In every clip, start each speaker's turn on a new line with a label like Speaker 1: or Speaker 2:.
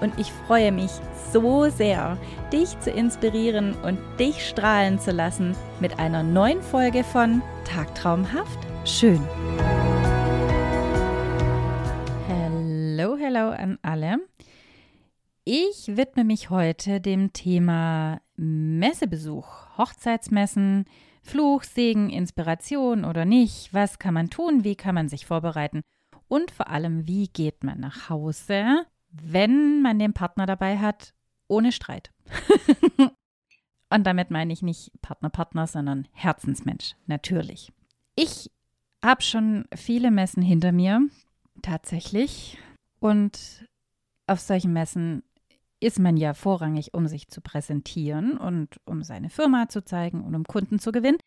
Speaker 1: und ich freue mich so sehr, dich zu inspirieren und dich strahlen zu lassen mit einer neuen Folge von Tagtraumhaft schön. Hallo, hallo an alle. Ich widme mich heute dem Thema Messebesuch, Hochzeitsmessen, Fluch, Segen, Inspiration oder nicht. Was kann man tun? Wie kann man sich vorbereiten? Und vor allem, wie geht man nach Hause, wenn man den Partner dabei hat, ohne Streit. Und damit meine ich nicht Partner, Partner, sondern Herzensmensch, natürlich. Ich habe schon viele Messen hinter mir, tatsächlich. Und auf solchen Messen ist man ja vorrangig, um sich zu präsentieren und um seine Firma zu zeigen und um Kunden zu gewinnen.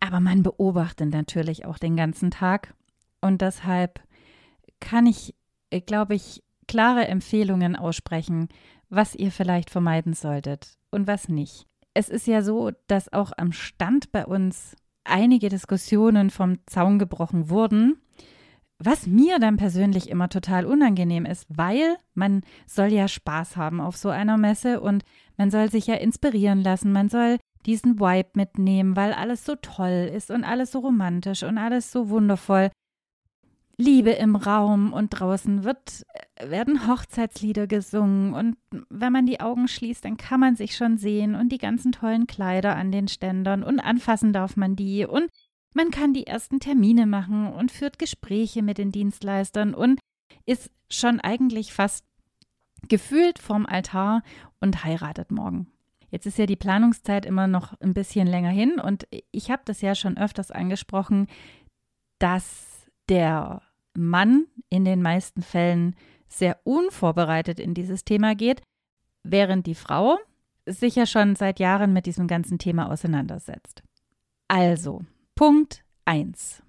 Speaker 1: Aber man beobachtet natürlich auch den ganzen Tag. Und deshalb kann ich, glaube ich, klare Empfehlungen aussprechen, was ihr vielleicht vermeiden solltet und was nicht. Es ist ja so, dass auch am Stand bei uns einige Diskussionen vom Zaun gebrochen wurden, was mir dann persönlich immer total unangenehm ist, weil man soll ja Spaß haben auf so einer Messe und man soll sich ja inspirieren lassen, man soll diesen Vibe mitnehmen, weil alles so toll ist und alles so romantisch und alles so wundervoll. Liebe im Raum und draußen wird, werden Hochzeitslieder gesungen und wenn man die Augen schließt, dann kann man sich schon sehen und die ganzen tollen Kleider an den Ständern und anfassen darf man die und man kann die ersten Termine machen und führt Gespräche mit den Dienstleistern und ist schon eigentlich fast gefühlt vorm Altar und heiratet morgen. Jetzt ist ja die Planungszeit immer noch ein bisschen länger hin und ich habe das ja schon öfters angesprochen, dass der Mann in den meisten Fällen sehr unvorbereitet in dieses Thema geht, während die Frau sich ja schon seit Jahren mit diesem ganzen Thema auseinandersetzt. Also, Punkt 1.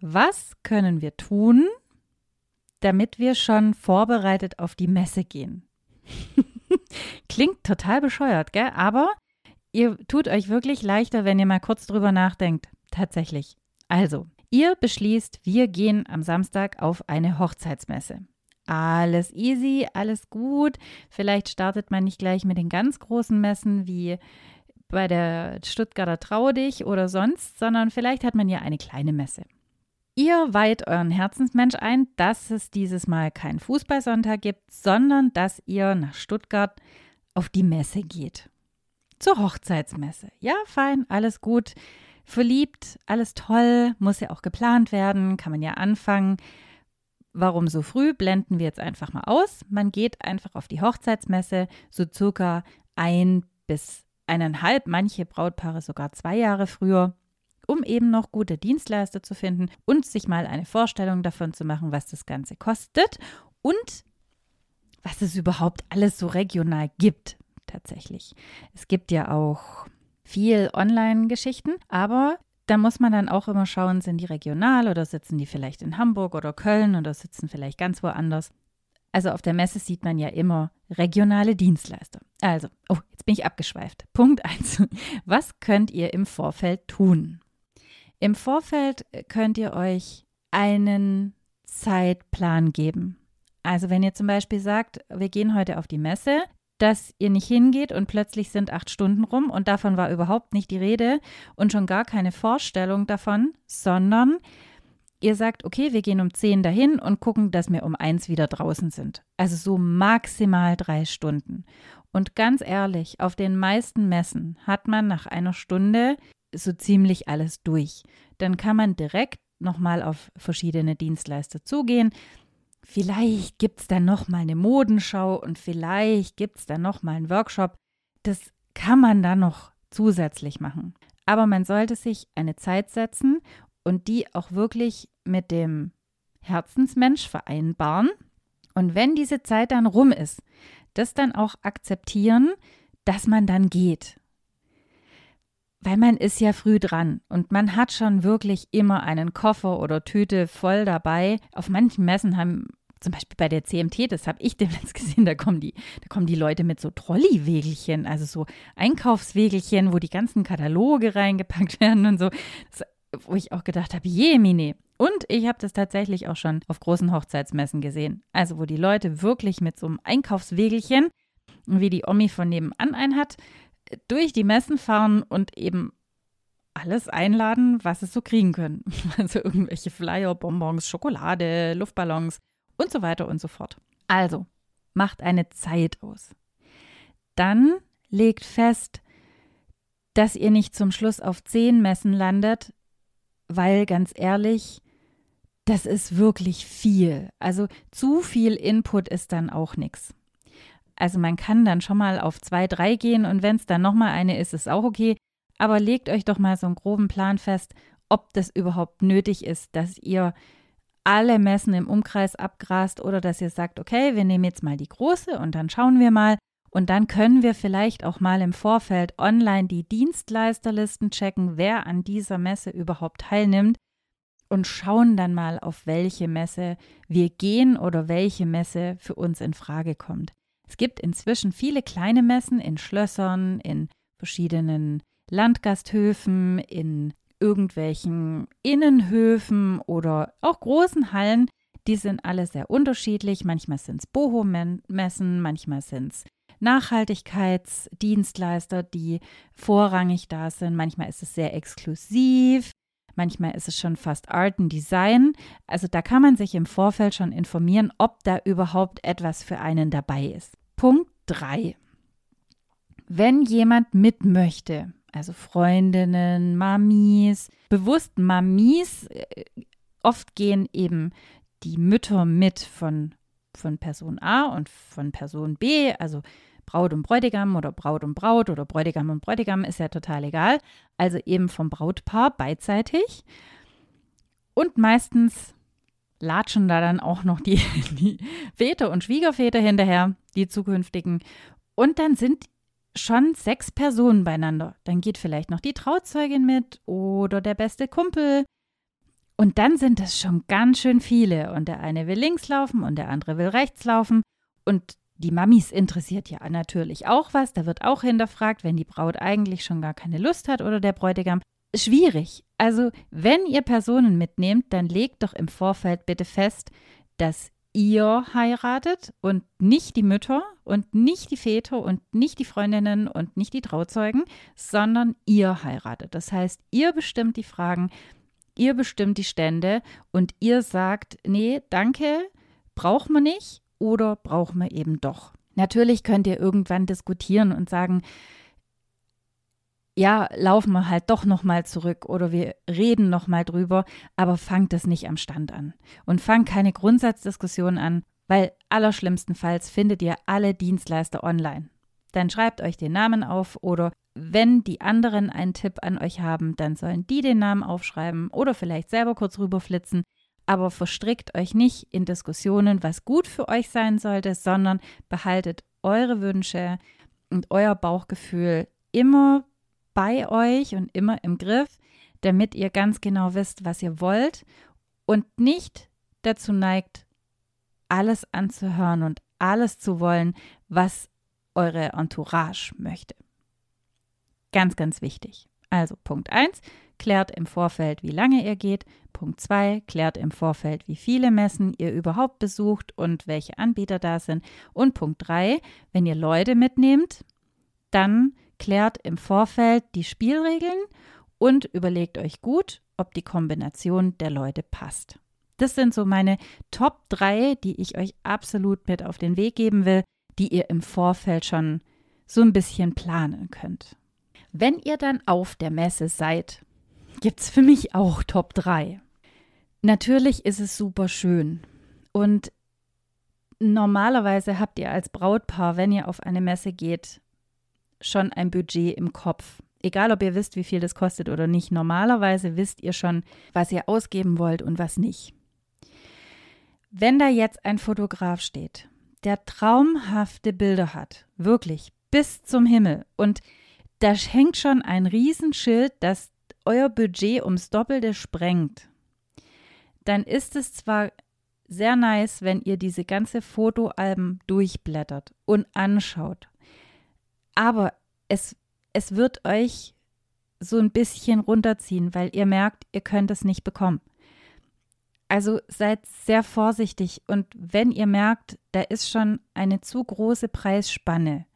Speaker 1: Was können wir tun, damit wir schon vorbereitet auf die Messe gehen? Klingt total bescheuert, gell? Aber ihr tut euch wirklich leichter, wenn ihr mal kurz drüber nachdenkt. Tatsächlich. Also, Ihr beschließt, wir gehen am Samstag auf eine Hochzeitsmesse. Alles easy, alles gut. Vielleicht startet man nicht gleich mit den ganz großen Messen wie bei der Stuttgarter Trau dich oder sonst, sondern vielleicht hat man ja eine kleine Messe. Ihr weiht euren Herzensmensch ein, dass es dieses Mal keinen Fußballsonntag gibt, sondern dass ihr nach Stuttgart auf die Messe geht. Zur Hochzeitsmesse. Ja, fein, alles gut verliebt, alles toll, muss ja auch geplant werden, kann man ja anfangen. Warum so früh? Blenden wir jetzt einfach mal aus. Man geht einfach auf die Hochzeitsmesse, so circa ein bis eineinhalb, manche Brautpaare sogar zwei Jahre früher, um eben noch gute Dienstleister zu finden und sich mal eine Vorstellung davon zu machen, was das Ganze kostet und was es überhaupt alles so regional gibt tatsächlich. Es gibt ja auch viel Online-Geschichten, aber da muss man dann auch immer schauen, sind die regional oder sitzen die vielleicht in Hamburg oder Köln oder sitzen vielleicht ganz woanders. Also auf der Messe sieht man ja immer regionale Dienstleister. Also, oh, jetzt bin ich abgeschweift. Punkt 1. Was könnt ihr im Vorfeld tun? Im Vorfeld könnt ihr euch einen Zeitplan geben. Also wenn ihr zum Beispiel sagt, wir gehen heute auf die Messe, dass ihr nicht hingeht und plötzlich sind acht Stunden rum und davon war überhaupt nicht die Rede und schon gar keine Vorstellung davon, sondern ihr sagt, okay, wir gehen um zehn dahin und gucken, dass wir um eins wieder draußen sind. Also so maximal drei Stunden. Und ganz ehrlich, auf den meisten Messen hat man nach einer Stunde so ziemlich alles durch. Dann kann man direkt nochmal auf verschiedene Dienstleister zugehen. Vielleicht gibt es dann noch mal eine Modenschau und vielleicht gibt es dann noch mal einen Workshop. Das kann man dann noch zusätzlich machen. Aber man sollte sich eine Zeit setzen und die auch wirklich mit dem Herzensmensch vereinbaren. Und wenn diese Zeit dann rum ist, das dann auch akzeptieren, dass man dann geht. Weil man ist ja früh dran und man hat schon wirklich immer einen Koffer oder Tüte voll dabei. Auf manchen Messen haben zum Beispiel bei der CMT, das habe ich demnächst gesehen, da kommen die, da kommen die Leute mit so Trolley-Wägelchen, also so Einkaufswägelchen, wo die ganzen Kataloge reingepackt werden und so. Das, wo ich auch gedacht habe, je, Mine. Und ich habe das tatsächlich auch schon auf großen Hochzeitsmessen gesehen. Also, wo die Leute wirklich mit so einem Einkaufswägelchen, wie die Omi von nebenan ein hat, durch die Messen fahren und eben alles einladen, was es so kriegen können. Also irgendwelche Flyer, Bonbons, Schokolade, Luftballons und so weiter und so fort. Also, macht eine Zeit aus. Dann legt fest, dass ihr nicht zum Schluss auf zehn Messen landet, weil ganz ehrlich, das ist wirklich viel. Also zu viel Input ist dann auch nichts. Also man kann dann schon mal auf zwei, drei gehen und wenn es dann nochmal eine ist, ist auch okay. Aber legt euch doch mal so einen groben Plan fest, ob das überhaupt nötig ist, dass ihr alle Messen im Umkreis abgrast oder dass ihr sagt, okay, wir nehmen jetzt mal die große und dann schauen wir mal und dann können wir vielleicht auch mal im Vorfeld online die Dienstleisterlisten checken, wer an dieser Messe überhaupt teilnimmt und schauen dann mal, auf welche Messe wir gehen oder welche Messe für uns in Frage kommt. Es gibt inzwischen viele kleine Messen in Schlössern, in verschiedenen Landgasthöfen, in irgendwelchen Innenhöfen oder auch großen Hallen. Die sind alle sehr unterschiedlich. Manchmal sind es Boho-Messen, manchmal sind es Nachhaltigkeitsdienstleister, die vorrangig da sind. Manchmal ist es sehr exklusiv. Manchmal ist es schon fast Art and Design. Also da kann man sich im Vorfeld schon informieren, ob da überhaupt etwas für einen dabei ist. Punkt 3. Wenn jemand mit möchte, also Freundinnen, Mamis, bewusst Mamis, äh, oft gehen eben die Mütter mit von, von Person A und von Person B, also Braut und Bräutigam oder Braut und Braut oder Bräutigam und Bräutigam ist ja total egal. Also eben vom Brautpaar beidseitig. Und meistens latschen da dann auch noch die, die Väter und Schwiegerväter hinterher, die zukünftigen. Und dann sind schon sechs Personen beieinander. Dann geht vielleicht noch die Trauzeugin mit oder der beste Kumpel. Und dann sind es schon ganz schön viele. Und der eine will links laufen und der andere will rechts laufen. Und die Mamis interessiert ja natürlich auch was. Da wird auch hinterfragt, wenn die Braut eigentlich schon gar keine Lust hat oder der Bräutigam. Schwierig. Also, wenn ihr Personen mitnehmt, dann legt doch im Vorfeld bitte fest, dass ihr heiratet und nicht die Mütter und nicht die Väter und nicht die Freundinnen und nicht die Trauzeugen, sondern ihr heiratet. Das heißt, ihr bestimmt die Fragen, ihr bestimmt die Stände und ihr sagt, nee, danke, braucht man nicht oder braucht man eben doch. Natürlich könnt ihr irgendwann diskutieren und sagen, ja, laufen wir halt doch noch mal zurück oder wir reden noch mal drüber, aber fangt das nicht am Stand an und fangt keine Grundsatzdiskussion an, weil allerschlimmstenfalls findet ihr alle Dienstleister online. Dann schreibt euch den Namen auf oder wenn die anderen einen Tipp an euch haben, dann sollen die den Namen aufschreiben oder vielleicht selber kurz rüberflitzen, aber verstrickt euch nicht in Diskussionen, was gut für euch sein sollte, sondern behaltet eure Wünsche und euer Bauchgefühl immer bei euch und immer im Griff, damit ihr ganz genau wisst, was ihr wollt und nicht dazu neigt, alles anzuhören und alles zu wollen, was eure Entourage möchte. Ganz, ganz wichtig. Also Punkt 1, klärt im Vorfeld, wie lange ihr geht. Punkt 2, klärt im Vorfeld, wie viele Messen ihr überhaupt besucht und welche Anbieter da sind. Und Punkt 3, wenn ihr Leute mitnehmt, dann klärt im Vorfeld die Spielregeln und überlegt euch gut, ob die Kombination der Leute passt. Das sind so meine Top 3, die ich euch absolut mit auf den Weg geben will, die ihr im Vorfeld schon so ein bisschen planen könnt. Wenn ihr dann auf der Messe seid, gibt es für mich auch Top 3. Natürlich ist es super schön und normalerweise habt ihr als Brautpaar, wenn ihr auf eine Messe geht, schon ein Budget im Kopf. Egal, ob ihr wisst, wie viel das kostet oder nicht. Normalerweise wisst ihr schon, was ihr ausgeben wollt und was nicht. Wenn da jetzt ein Fotograf steht, der traumhafte Bilder hat, wirklich bis zum Himmel und da hängt schon ein Riesenschild, das euer Budget ums Doppelte sprengt. Dann ist es zwar sehr nice, wenn ihr diese ganze Fotoalben durchblättert und anschaut. Aber es, es wird euch so ein bisschen runterziehen, weil ihr merkt, ihr könnt es nicht bekommen. Also seid sehr vorsichtig und wenn ihr merkt, da ist schon eine zu große Preisspanne,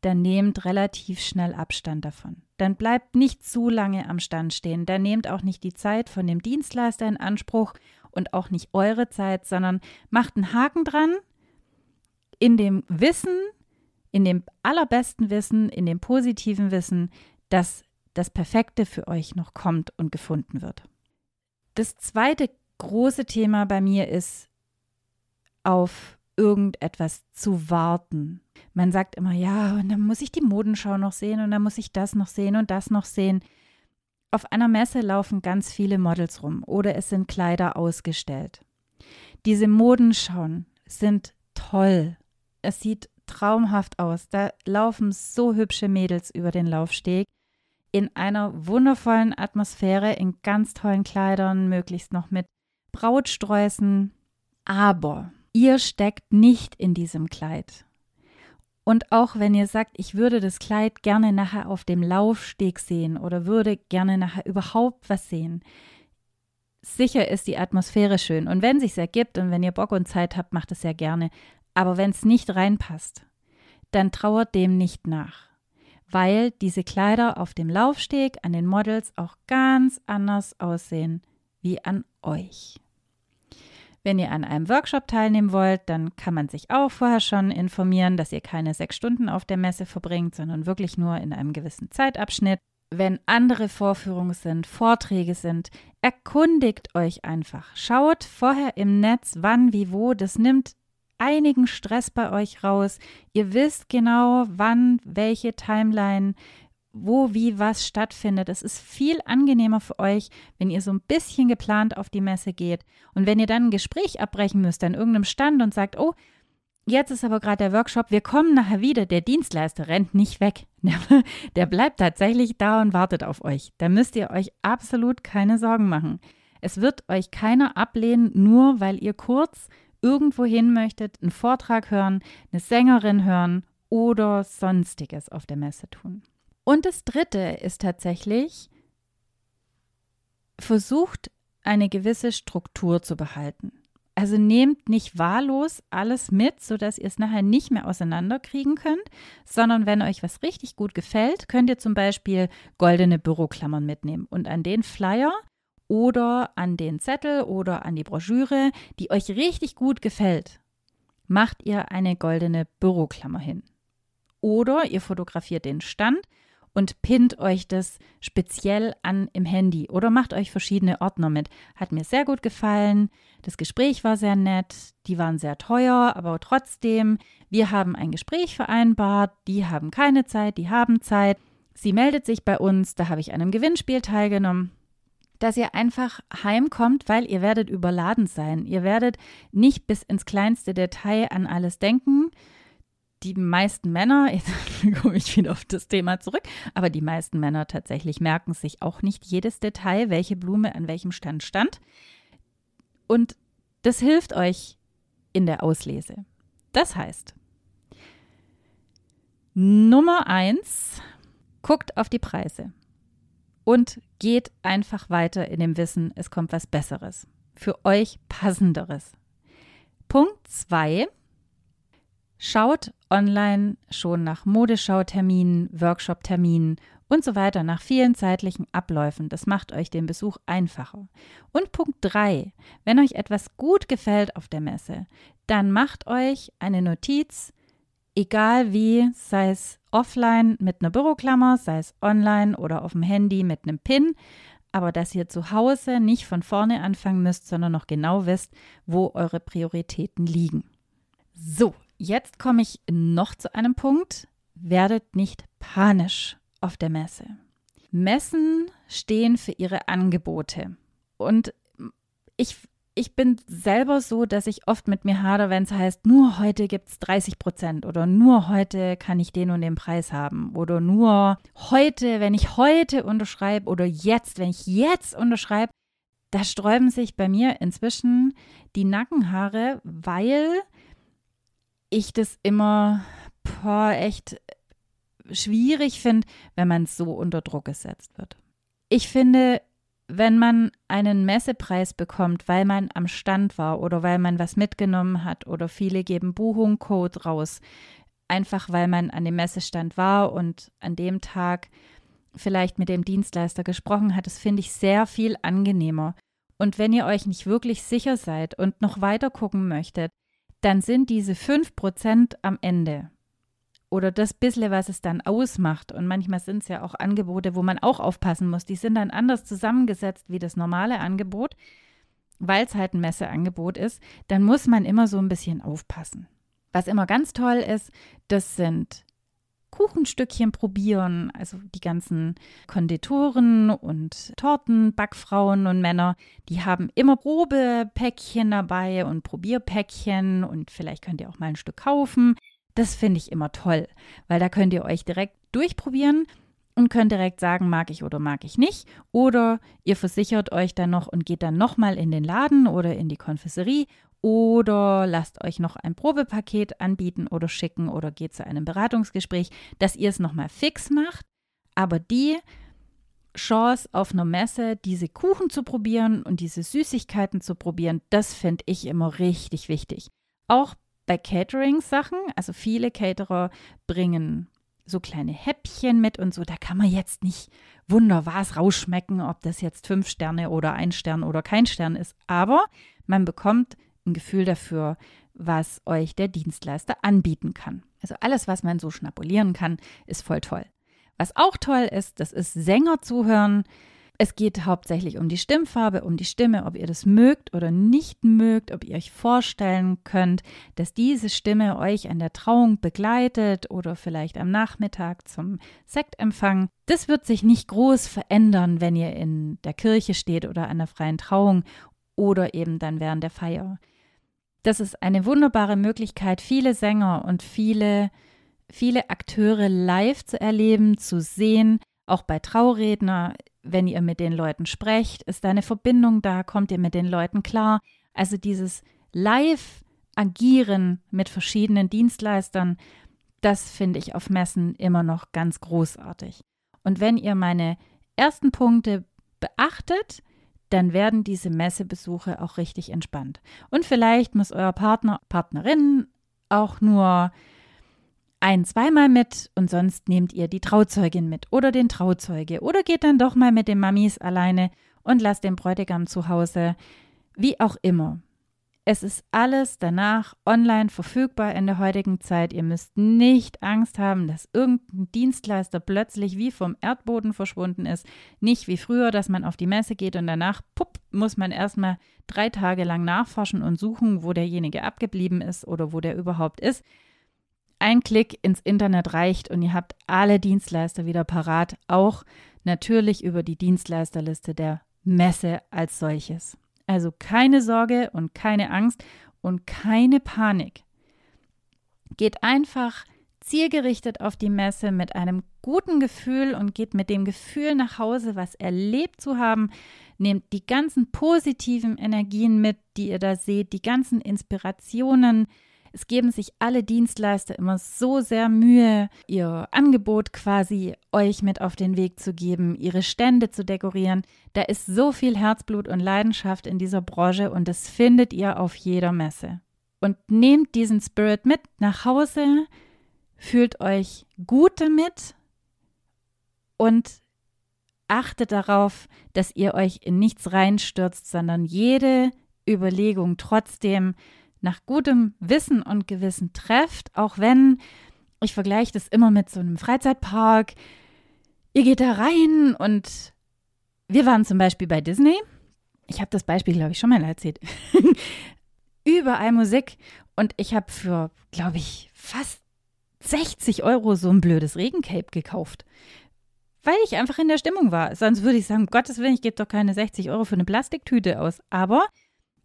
Speaker 1: dann nehmt relativ schnell Abstand davon. Dann bleibt nicht zu lange am Stand stehen. Dann nehmt auch nicht die Zeit von dem Dienstleister in Anspruch und auch nicht eure Zeit, sondern macht einen Haken dran in dem Wissen, in dem allerbesten Wissen, in dem positiven Wissen, dass das Perfekte für euch noch kommt und gefunden wird. Das zweite große Thema bei mir ist, auf irgendetwas zu warten. Man sagt immer, ja, und dann muss ich die Modenschau noch sehen und dann muss ich das noch sehen und das noch sehen. Auf einer Messe laufen ganz viele Models rum oder es sind Kleider ausgestellt. Diese Modenschauen sind toll. Es sieht traumhaft aus. Da laufen so hübsche Mädels über den Laufsteg in einer wundervollen Atmosphäre, in ganz tollen Kleidern, möglichst noch mit Brautsträußen. Aber ihr steckt nicht in diesem Kleid. Und auch wenn ihr sagt, ich würde das Kleid gerne nachher auf dem Laufsteg sehen oder würde gerne nachher überhaupt was sehen, sicher ist die Atmosphäre schön. Und wenn es sich ergibt und wenn ihr Bock und Zeit habt, macht es ja gerne. Aber wenn es nicht reinpasst, dann trauert dem nicht nach. Weil diese Kleider auf dem Laufsteg an den Models auch ganz anders aussehen wie an euch. Wenn ihr an einem Workshop teilnehmen wollt, dann kann man sich auch vorher schon informieren, dass ihr keine sechs Stunden auf der Messe verbringt, sondern wirklich nur in einem gewissen Zeitabschnitt. Wenn andere Vorführungen sind, Vorträge sind, erkundigt euch einfach. Schaut vorher im Netz, wann, wie, wo. Das nimmt einigen Stress bei euch raus. Ihr wisst genau, wann, welche Timeline, wo, wie, was stattfindet. Es ist viel angenehmer für euch, wenn ihr so ein bisschen geplant auf die Messe geht. Und wenn ihr dann ein Gespräch abbrechen müsst an irgendeinem Stand und sagt, oh, jetzt ist aber gerade der Workshop, wir kommen nachher wieder, der Dienstleister rennt nicht weg. Der, bleibt tatsächlich da und wartet auf euch. Da müsst ihr euch absolut keine Sorgen machen. Es wird euch keiner ablehnen, nur weil ihr kurz irgendwo hin möchtet, einen Vortrag hören, eine Sängerin hören oder sonstiges auf der Messe tun. Und das Dritte ist tatsächlich, versucht eine gewisse Struktur zu behalten. Also nehmt nicht wahllos alles mit, sodass ihr es nachher nicht mehr auseinanderkriegen könnt, sondern wenn euch was richtig gut gefällt, könnt ihr zum Beispiel goldene Büroklammern mitnehmen und an den Flyer oder an den Zettel oder an die Broschüre, die euch richtig gut gefällt, macht ihr eine goldene Büroklammer hin. Oder ihr fotografiert den Stand und pinnt euch das speziell an im Handy oder macht euch verschiedene Ordner mit. Hat mir sehr gut gefallen. Das Gespräch war sehr nett. Die waren sehr teuer, aber trotzdem, wir haben ein Gespräch vereinbart. Die haben keine Zeit, die haben Zeit. Sie meldet sich bei uns, da habe ich an einem Gewinnspiel teilgenommen dass ihr einfach heimkommt, weil ihr werdet überladen sein. Ihr werdet nicht bis ins kleinste Detail an alles denken die meisten Männer, jetzt komme ich wieder auf das Thema zurück, aber die meisten Männer tatsächlich merken sich auch nicht jedes Detail, welche Blume an welchem Stand stand. Und das hilft euch in der Auslese. Das heißt, Nummer eins, guckt auf die Preise und geht einfach weiter in dem Wissen, es kommt was Besseres, für euch passenderes. Punkt zwei, Schaut online schon nach Modeschauterminen, Workshop-Terminen und so weiter, nach vielen zeitlichen Abläufen. Das macht euch den Besuch einfacher. Und Punkt 3. Wenn euch etwas gut gefällt auf der Messe, dann macht euch eine Notiz, egal wie, sei es offline mit einer Büroklammer, sei es online oder auf dem Handy mit einem Pin, aber dass ihr zu Hause nicht von vorne anfangen müsst, sondern noch genau wisst, wo eure Prioritäten liegen. So, Jetzt komme ich noch zu einem Punkt. Werdet nicht panisch auf der Messe. Messen stehen für ihre Angebote. Und ich, ich bin selber so, dass ich oft mit mir hader, wenn es heißt, nur heute gibt es 30 Prozent oder nur heute kann ich den und den Preis haben oder nur heute, wenn ich heute unterschreibe oder jetzt, wenn ich jetzt unterschreibe, da sträuben sich bei mir inzwischen die Nackenhaare, weil ich das immer boah, echt schwierig finde, wenn man so unter Druck gesetzt wird. Ich finde, wenn man einen Messepreis bekommt, weil man am Stand war oder weil man was mitgenommen hat oder viele geben Buchungcode raus, einfach weil man an dem Messestand war und an dem Tag vielleicht mit dem Dienstleister gesprochen hat, das finde ich sehr viel angenehmer. Und wenn ihr euch nicht wirklich sicher seid und noch weiter gucken möchtet, dann sind diese 5% am Ende oder das bisschen, was es dann ausmacht. Und manchmal sind es ja auch Angebote, wo man auch aufpassen muss. Die sind dann anders zusammengesetzt wie das normale Angebot, weil es halt ein Messeangebot ist. Dann muss man immer so ein bisschen aufpassen. Was immer ganz toll ist, das sind Kuchenstückchen probieren, also die ganzen Konditoren und Torten, Backfrauen und Männer, die haben immer Probepäckchen dabei und Probierpäckchen und vielleicht könnt ihr auch mal ein Stück kaufen. Das finde ich immer toll, weil da könnt ihr euch direkt durchprobieren und könnt direkt sagen, mag ich oder mag ich nicht. Oder ihr versichert euch dann noch und geht dann nochmal in den Laden oder in die Konfesserie oder lasst euch noch ein Probepaket anbieten oder schicken oder geht zu einem Beratungsgespräch, dass ihr es nochmal fix macht. Aber die Chance auf einer Messe, diese Kuchen zu probieren und diese Süßigkeiten zu probieren, das finde ich immer richtig wichtig. Auch bei Catering-Sachen, also viele Caterer bringen so kleine Häppchen mit und so, da kann man jetzt nicht wunderbar rausschmecken, ob das jetzt fünf Sterne oder ein Stern oder kein Stern ist. Aber man bekommt ein Gefühl dafür, was euch der Dienstleister anbieten kann. Also alles, was man so schnabulieren kann, ist voll toll. Was auch toll ist, das ist Sänger zuhören. Es geht hauptsächlich um die Stimmfarbe, um die Stimme, ob ihr das mögt oder nicht mögt, ob ihr euch vorstellen könnt, dass diese Stimme euch an der Trauung begleitet oder vielleicht am Nachmittag zum Sektempfang. Das wird sich nicht groß verändern, wenn ihr in der Kirche steht oder an der freien Trauung oder eben dann während der Feier. Das ist eine wunderbare Möglichkeit, viele Sänger und viele, viele Akteure live zu erleben, zu sehen, auch bei Trauredner wenn ihr mit den Leuten sprecht, ist da eine Verbindung da, kommt ihr mit den Leuten klar. Also dieses Live-Agieren mit verschiedenen Dienstleistern, das finde ich auf Messen immer noch ganz großartig. Und wenn ihr meine ersten Punkte beachtet, dann werden diese Messebesuche auch richtig entspannt. Und vielleicht muss euer Partner, Partnerin auch nur ein-, zweimal mit und sonst nehmt ihr die Trauzeugin mit oder den Trauzeuge oder geht dann doch mal mit den Mamis alleine und lasst den Bräutigam zu Hause. Wie auch immer. Es ist alles danach online verfügbar in der heutigen Zeit. Ihr müsst nicht Angst haben, dass irgendein Dienstleister plötzlich wie vom Erdboden verschwunden ist. Nicht wie früher, dass man auf die Messe geht und danach, pupp, muss man erstmal drei Tage lang nachforschen und suchen, wo derjenige abgeblieben ist oder wo der überhaupt ist. Ein Klick ins Internet reicht und ihr habt alle Dienstleister wieder parat, auch natürlich über die Dienstleisterliste der Messe als solches. Also keine Sorge und keine Angst und keine Panik. Geht einfach zielgerichtet auf die Messe mit einem guten Gefühl und geht mit dem Gefühl nach Hause, was erlebt zu haben. Nehmt die ganzen positiven Energien mit, die ihr da seht, die ganzen Inspirationen, es geben sich alle Dienstleister immer so sehr Mühe, ihr Angebot quasi euch mit auf den Weg zu geben, ihre Stände zu dekorieren. Da ist so viel Herzblut und Leidenschaft in dieser Branche und das findet ihr auf jeder Messe. Und nehmt diesen Spirit mit nach Hause, fühlt euch gut damit und achtet darauf, dass ihr euch in nichts reinstürzt, sondern jede Überlegung trotzdem nach gutem Wissen und Gewissen trefft, auch wenn ich vergleiche das immer mit so einem Freizeitpark. Ihr geht da rein und wir waren zum Beispiel bei Disney. Ich habe das Beispiel, glaube ich, schon mal erzählt. Überall Musik und ich habe für, glaube ich, fast 60 Euro so ein blödes Regencape gekauft. Weil ich einfach in der Stimmung war. Sonst würde ich sagen, Gottes Willen, ich gebe doch keine 60 Euro für eine Plastiktüte aus. Aber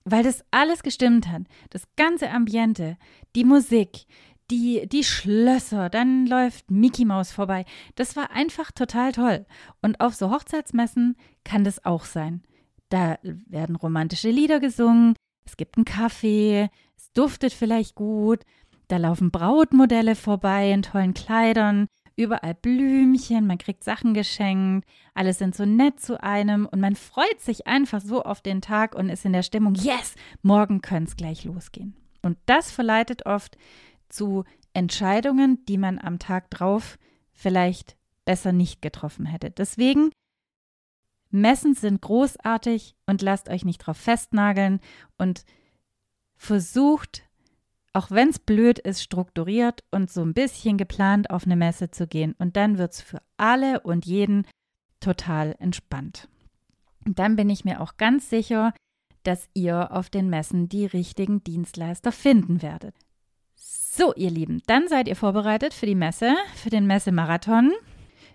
Speaker 1: weil das alles gestimmt hat. Das ganze Ambiente, die Musik, die, die Schlösser, dann läuft Mickey Maus vorbei. Das war einfach total toll. Und auf so Hochzeitsmessen kann das auch sein. Da werden romantische Lieder gesungen, es gibt einen Kaffee, es duftet vielleicht gut, da laufen Brautmodelle vorbei in tollen Kleidern, überall Blümchen, man kriegt Sachen geschenkt, alle sind so nett zu einem und man freut sich einfach so auf den Tag und ist in der Stimmung, yes, morgen könnte es gleich losgehen. Und das verleitet oft zu Entscheidungen, die man am Tag drauf vielleicht besser nicht getroffen hätte. Deswegen, Messen sind großartig und lasst euch nicht drauf festnageln und versucht auch wenn es blöd ist, strukturiert und so ein bisschen geplant auf eine Messe zu gehen. Und dann wird es für alle und jeden total entspannt. Und dann bin ich mir auch ganz sicher, dass ihr auf den Messen die richtigen Dienstleister finden werdet. So, ihr Lieben, dann seid ihr vorbereitet für die Messe, für den Messemarathon.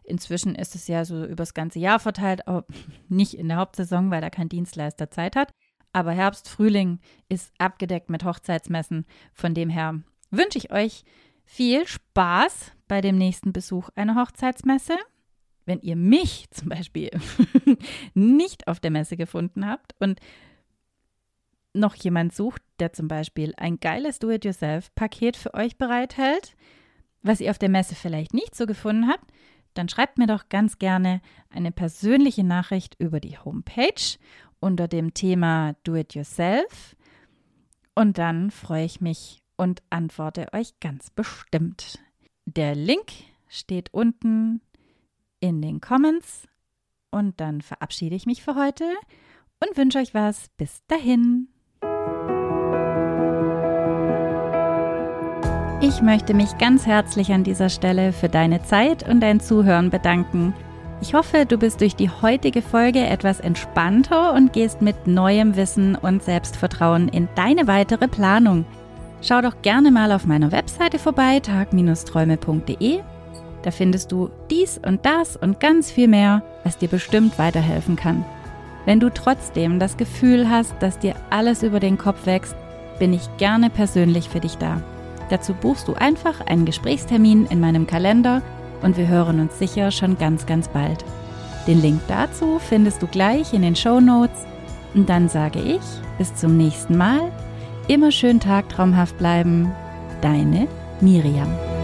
Speaker 1: Inzwischen ist es ja so übers ganze Jahr verteilt, aber nicht in der Hauptsaison, weil da kein Dienstleister Zeit hat. Aber Herbst, Frühling ist abgedeckt mit Hochzeitsmessen. Von dem her wünsche ich euch viel Spaß bei dem nächsten Besuch einer Hochzeitsmesse. Wenn ihr mich zum Beispiel nicht auf der Messe gefunden habt und noch jemand sucht, der zum Beispiel ein geiles Do-it-yourself-Paket für euch bereithält, was ihr auf der Messe vielleicht nicht so gefunden habt, dann schreibt mir doch ganz gerne eine persönliche Nachricht über die Homepage unter dem Thema Do It Yourself. Und dann freue ich mich und antworte euch ganz bestimmt. Der Link steht unten in den Comments. Und dann verabschiede ich mich für heute und wünsche euch was. Bis dahin. Ich möchte mich ganz herzlich an dieser Stelle für deine Zeit und dein Zuhören bedanken. Ich hoffe, du bist durch die heutige Folge etwas entspannter und gehst mit neuem Wissen und Selbstvertrauen in deine weitere Planung. Schau doch gerne mal auf meiner Webseite vorbei, tag-träume.de. Da findest du dies und das und ganz viel mehr, was dir bestimmt weiterhelfen kann. Wenn du trotzdem das Gefühl hast, dass dir alles über den Kopf wächst, bin ich gerne persönlich für dich da. Dazu buchst du einfach einen Gesprächstermin in meinem Kalender und wir hören uns sicher schon ganz, ganz bald. Den Link dazu findest du gleich in den Show Notes. Und dann sage ich bis zum nächsten Mal. Immer schön tagtraumhaft bleiben. Deine Miriam.